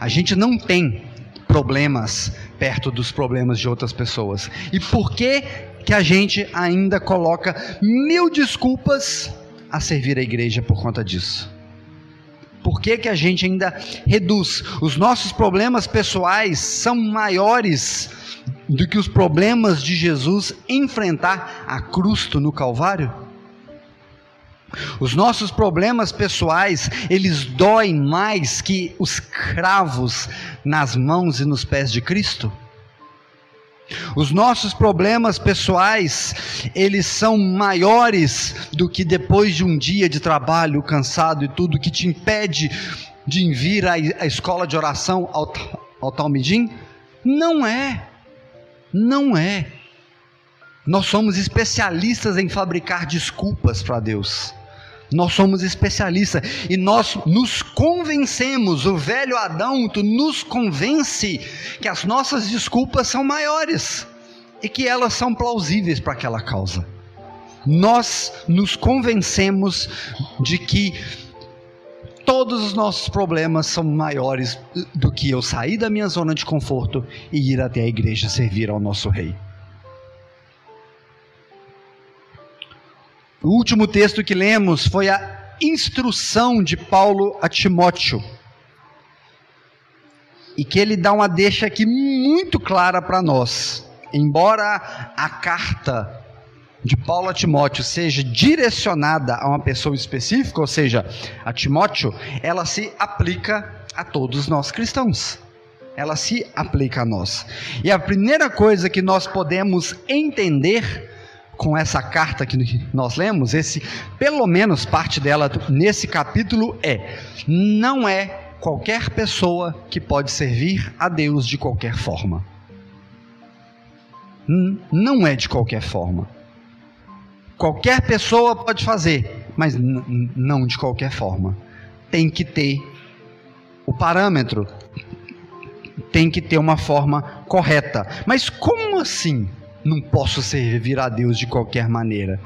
A gente não tem problemas perto dos problemas de outras pessoas. E por que que a gente ainda coloca mil desculpas a servir a igreja por conta disso? Por que, que a gente ainda reduz? Os nossos problemas pessoais são maiores do que os problemas de Jesus enfrentar a cruz no Calvário? Os nossos problemas pessoais, eles doem mais que os cravos nas mãos e nos pés de Cristo? Os nossos problemas pessoais, eles são maiores do que depois de um dia de trabalho cansado e tudo que te impede de vir à escola de oração ao, ao Talmidim? Não é. Não é. Nós somos especialistas em fabricar desculpas para Deus. Nós somos especialistas e nós nos convencemos, o velho Adão nos convence que as nossas desculpas são maiores e que elas são plausíveis para aquela causa. Nós nos convencemos de que todos os nossos problemas são maiores do que eu sair da minha zona de conforto e ir até a igreja servir ao nosso rei. O último texto que lemos foi a instrução de Paulo a Timóteo. E que ele dá uma deixa aqui muito clara para nós. Embora a carta de Paulo a Timóteo seja direcionada a uma pessoa específica, ou seja, a Timóteo, ela se aplica a todos nós cristãos. Ela se aplica a nós. E a primeira coisa que nós podemos entender com essa carta que nós lemos, esse pelo menos parte dela nesse capítulo é: não é qualquer pessoa que pode servir a Deus de qualquer forma. Não é de qualquer forma. Qualquer pessoa pode fazer, mas não de qualquer forma. Tem que ter o parâmetro, tem que ter uma forma correta. Mas como assim? não posso servir a Deus de qualquer maneira.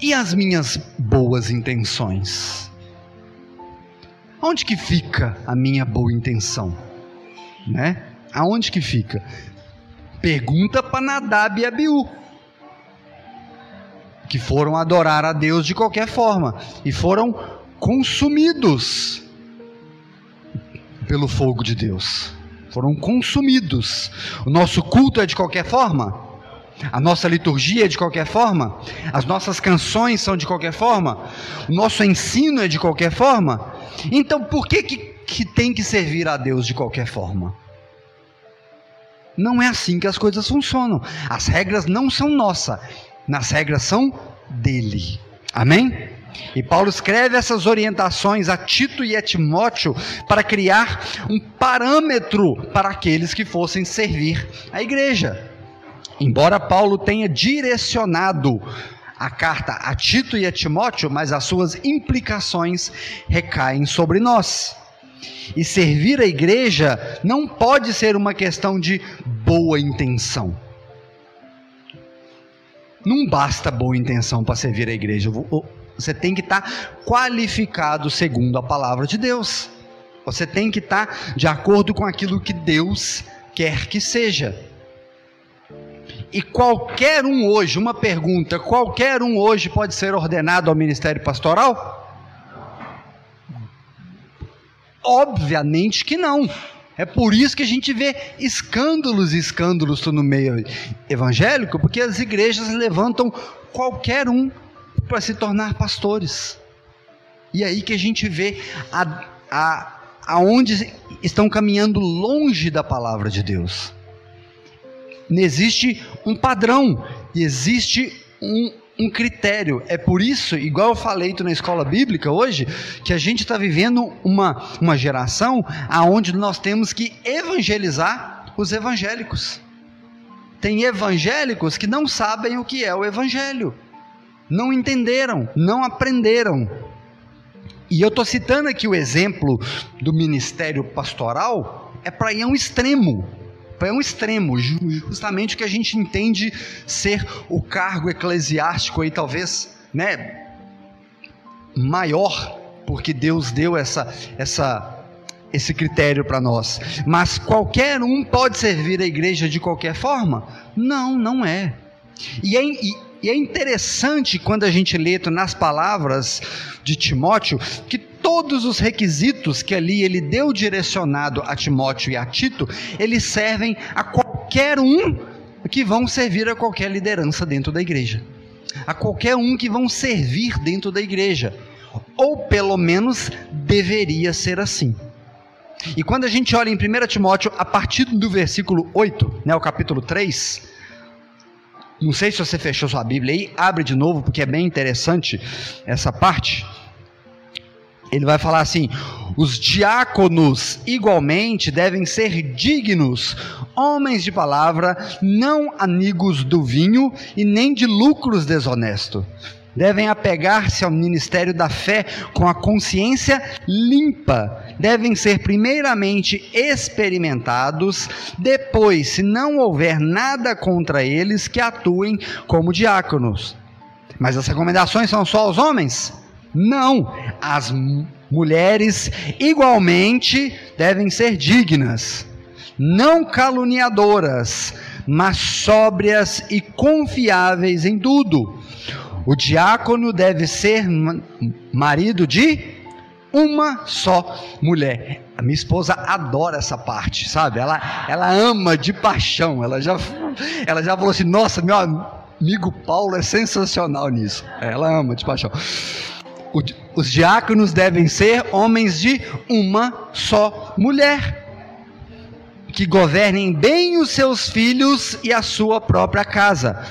E as minhas boas intenções? Onde que fica a minha boa intenção? Né? Aonde que fica? Pergunta para Nadab e Abiú, que foram adorar a Deus de qualquer forma e foram consumidos pelo fogo de Deus. Foram consumidos. O nosso culto é de qualquer forma? A nossa liturgia é de qualquer forma? As nossas canções são de qualquer forma? O nosso ensino é de qualquer forma? Então por que, que, que tem que servir a Deus de qualquer forma? Não é assim que as coisas funcionam. As regras não são nossas, as regras são dele. Amém? E Paulo escreve essas orientações a Tito e a Timóteo para criar um parâmetro para aqueles que fossem servir a igreja. Embora Paulo tenha direcionado a carta a Tito e a Timóteo, mas as suas implicações recaem sobre nós. E servir a igreja não pode ser uma questão de boa intenção. Não basta boa intenção para servir a igreja. Você tem que estar tá qualificado segundo a palavra de Deus. Você tem que estar tá de acordo com aquilo que Deus quer que seja. E qualquer um hoje, uma pergunta, qualquer um hoje pode ser ordenado ao ministério pastoral? Obviamente que não. É por isso que a gente vê escândalos e escândalos no meio evangélico, porque as igrejas levantam qualquer um para se tornar pastores. E aí que a gente vê a, a, aonde estão caminhando longe da palavra de Deus. Não existe um padrão, existe um, um critério. É por isso, igual eu falei na escola bíblica hoje, que a gente está vivendo uma, uma geração aonde nós temos que evangelizar os evangélicos. Tem evangélicos que não sabem o que é o evangelho, não entenderam, não aprenderam. E eu estou citando aqui o exemplo do ministério pastoral, é para ir a um extremo é um extremo, justamente o que a gente entende ser o cargo eclesiástico aí talvez, né, maior, porque Deus deu essa essa esse critério para nós. Mas qualquer um pode servir a igreja de qualquer forma? Não, não é. E é, e, e é interessante quando a gente lê nas palavras de Timóteo que todos os requisitos que ali ele deu direcionado a Timóteo e a Tito, eles servem a qualquer um que vão servir a qualquer liderança dentro da igreja. A qualquer um que vão servir dentro da igreja. Ou pelo menos deveria ser assim. E quando a gente olha em 1 Timóteo, a partir do versículo 8, né, o capítulo 3, não sei se você fechou sua Bíblia aí, abre de novo, porque é bem interessante essa parte ele vai falar assim: os diáconos igualmente devem ser dignos, homens de palavra, não amigos do vinho e nem de lucros desonestos. Devem apegar-se ao ministério da fé com a consciência limpa. Devem ser primeiramente experimentados, depois, se não houver nada contra eles, que atuem como diáconos. Mas as recomendações são só aos homens? Não, as mulheres igualmente devem ser dignas, não caluniadoras, mas sóbrias e confiáveis em tudo. O diácono deve ser marido de uma só mulher. A minha esposa adora essa parte, sabe? Ela, ela ama de paixão. Ela já, ela já falou assim: Nossa, meu amigo Paulo é sensacional nisso. Ela ama de paixão os diáconos devem ser homens de uma só mulher, que governem bem os seus filhos e a sua própria casa.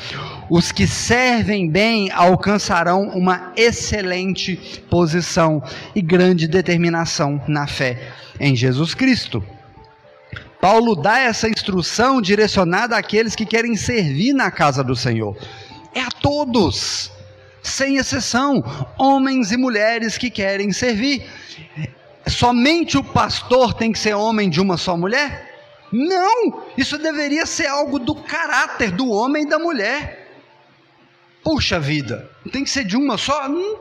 Os que servem bem alcançarão uma excelente posição e grande determinação na fé em Jesus Cristo. Paulo dá essa instrução direcionada àqueles que querem servir na casa do Senhor. É a todos sem exceção, homens e mulheres que querem servir. Somente o pastor tem que ser homem de uma só mulher? Não, isso deveria ser algo do caráter do homem e da mulher. Puxa vida, tem que ser de uma só? Hum,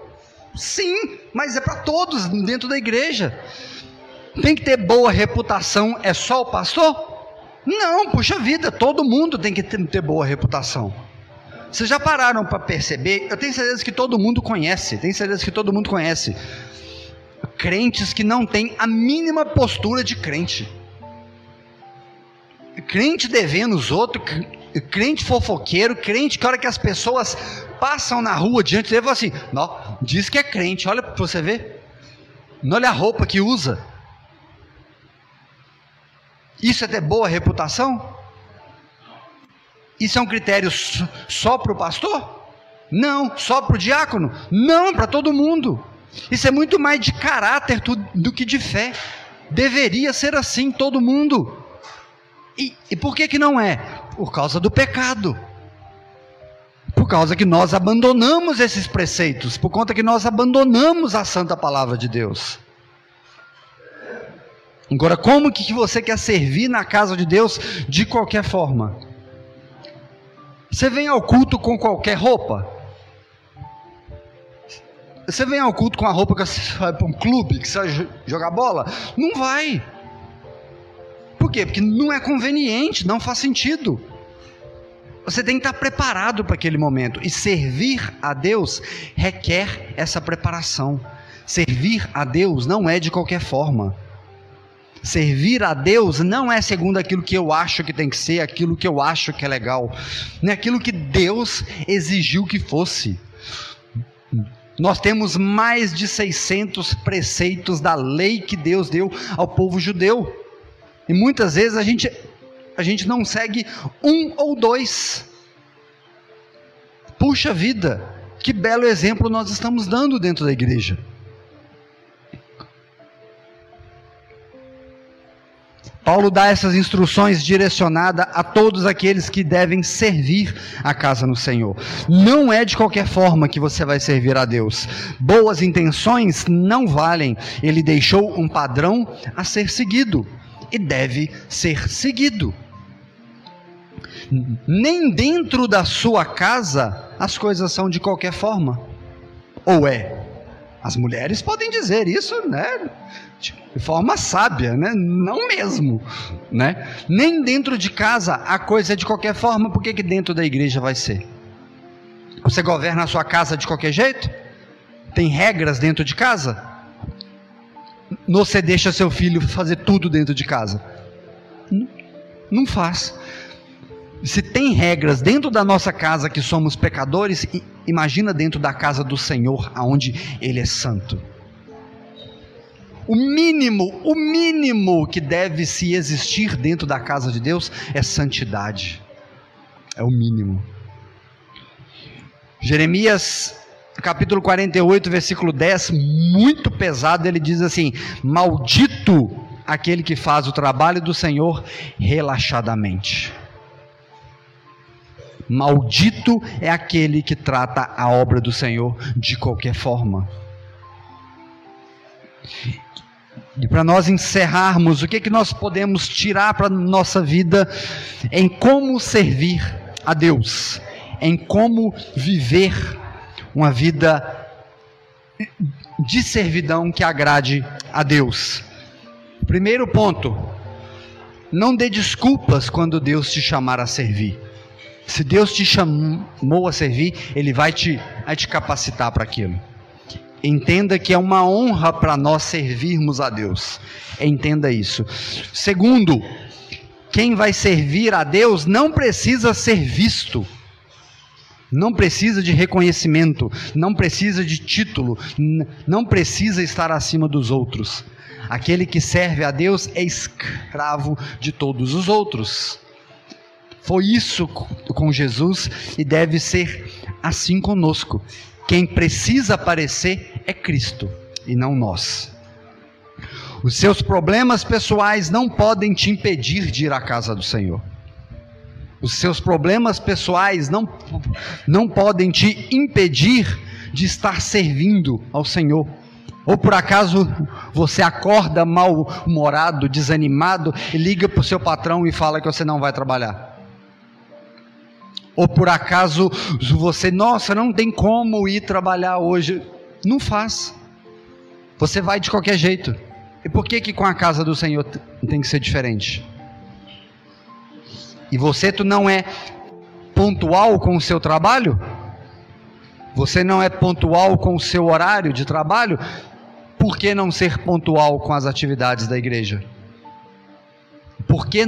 sim, mas é para todos dentro da igreja. Tem que ter boa reputação, é só o pastor? Não, puxa vida, todo mundo tem que ter, ter boa reputação. Vocês já pararam para perceber? Eu tenho certeza que todo mundo conhece, tenho certeza que todo mundo conhece. Crentes que não têm a mínima postura de crente. Crente devendo os outros, crente fofoqueiro, crente que a hora que as pessoas passam na rua diante dele, fala assim: não, diz que é crente, olha para você ver. Não olha a roupa que usa. Isso é ter boa reputação? Isso é um critério só para o pastor? Não. Só para o diácono? Não, para todo mundo. Isso é muito mais de caráter do que de fé. Deveria ser assim, todo mundo. E, e por que, que não é? Por causa do pecado. Por causa que nós abandonamos esses preceitos, por conta que nós abandonamos a santa palavra de Deus. Agora, como que você quer servir na casa de Deus de qualquer forma? Você vem ao culto com qualquer roupa? Você vem ao culto com a roupa que você vai para um clube, que você vai jogar bola? Não vai. Por quê? Porque não é conveniente, não faz sentido. Você tem que estar preparado para aquele momento. E servir a Deus requer essa preparação. Servir a Deus não é de qualquer forma. Servir a Deus não é segundo aquilo que eu acho que tem que ser, aquilo que eu acho que é legal, não é aquilo que Deus exigiu que fosse. Nós temos mais de 600 preceitos da lei que Deus deu ao povo judeu. E muitas vezes a gente, a gente não segue um ou dois. Puxa vida, que belo exemplo nós estamos dando dentro da igreja. Paulo dá essas instruções direcionadas a todos aqueles que devem servir a casa no Senhor. Não é de qualquer forma que você vai servir a Deus. Boas intenções não valem. Ele deixou um padrão a ser seguido e deve ser seguido. Nem dentro da sua casa as coisas são de qualquer forma. Ou é? As mulheres podem dizer isso, né? De forma sábia, né? Não mesmo, né? Nem dentro de casa a coisa é de qualquer forma, por que, que dentro da igreja vai ser? Você governa a sua casa de qualquer jeito? Tem regras dentro de casa? Você deixa seu filho fazer tudo dentro de casa? Não, não faz. Se tem regras dentro da nossa casa que somos pecadores, imagina dentro da casa do Senhor, aonde Ele é santo. O mínimo, o mínimo que deve se existir dentro da casa de Deus é santidade. É o mínimo. Jeremias capítulo 48, versículo 10, muito pesado, ele diz assim: Maldito aquele que faz o trabalho do Senhor relaxadamente. Maldito é aquele que trata a obra do Senhor de qualquer forma. E para nós encerrarmos, o que, que nós podemos tirar para nossa vida em como servir a Deus, em como viver uma vida de servidão que agrade a Deus. Primeiro ponto, não dê desculpas quando Deus te chamar a servir. Se Deus te chamou a servir, Ele vai te, vai te capacitar para aquilo. Entenda que é uma honra para nós servirmos a Deus. Entenda isso. Segundo, quem vai servir a Deus não precisa ser visto não precisa de reconhecimento, não precisa de título, não precisa estar acima dos outros. Aquele que serve a Deus é escravo de todos os outros. Foi isso com Jesus e deve ser assim conosco. Quem precisa aparecer é Cristo e não nós. Os seus problemas pessoais não podem te impedir de ir à casa do Senhor. Os seus problemas pessoais não, não podem te impedir de estar servindo ao Senhor. Ou por acaso você acorda mal-humorado, desanimado e liga para o seu patrão e fala que você não vai trabalhar? Ou por acaso você, nossa, não tem como ir trabalhar hoje? Não faz. Você vai de qualquer jeito. E por que que com a casa do Senhor tem que ser diferente? E você tu não é pontual com o seu trabalho? Você não é pontual com o seu horário de trabalho? Por que não ser pontual com as atividades da igreja? Por que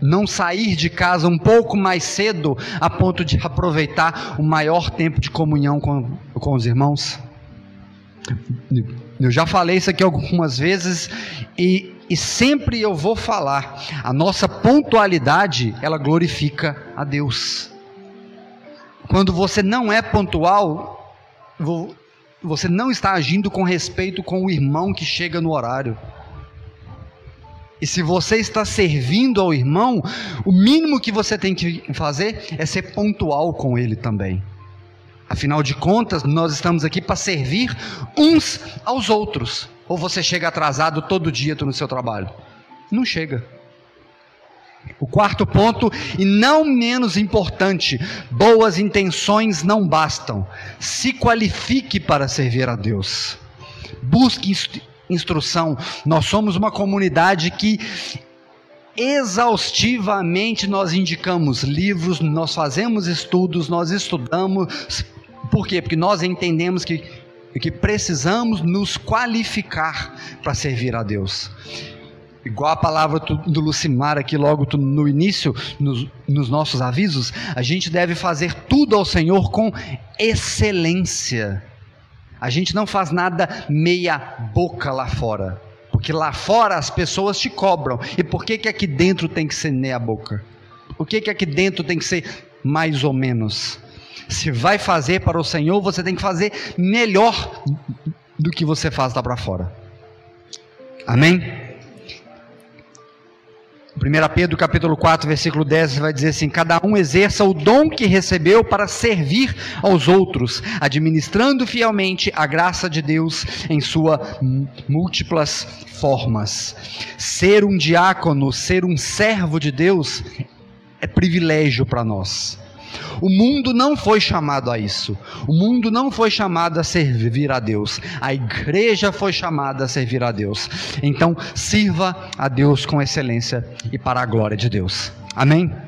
não sair de casa um pouco mais cedo a ponto de aproveitar o maior tempo de comunhão com, com os irmãos? Eu já falei isso aqui algumas vezes e e sempre eu vou falar, a nossa pontualidade, ela glorifica a Deus. Quando você não é pontual, você não está agindo com respeito com o irmão que chega no horário. E se você está servindo ao irmão, o mínimo que você tem que fazer é ser pontual com ele também. Afinal de contas, nós estamos aqui para servir uns aos outros. Ou você chega atrasado todo dia no seu trabalho? Não chega. O quarto ponto, e não menos importante, boas intenções não bastam. Se qualifique para servir a Deus. Busque instrução. Nós somos uma comunidade que exaustivamente nós indicamos livros, nós fazemos estudos, nós estudamos. Por quê? Porque nós entendemos que, que precisamos nos qualificar para servir a Deus. Igual a palavra do Lucimar aqui logo no início, nos, nos nossos avisos, a gente deve fazer tudo ao Senhor com excelência. A gente não faz nada meia boca lá fora. Porque lá fora as pessoas te cobram. E por que, que aqui dentro tem que ser meia boca? Por que, que aqui dentro tem que ser mais ou menos? Se vai fazer para o Senhor, você tem que fazer melhor do que você faz lá para fora. Amém? 1 Pedro capítulo 4, versículo 10 vai dizer assim: cada um exerça o dom que recebeu para servir aos outros, administrando fielmente a graça de Deus em suas múltiplas formas. Ser um diácono, ser um servo de Deus é privilégio para nós. O mundo não foi chamado a isso. O mundo não foi chamado a servir a Deus. A igreja foi chamada a servir a Deus. Então, sirva a Deus com excelência e para a glória de Deus. Amém?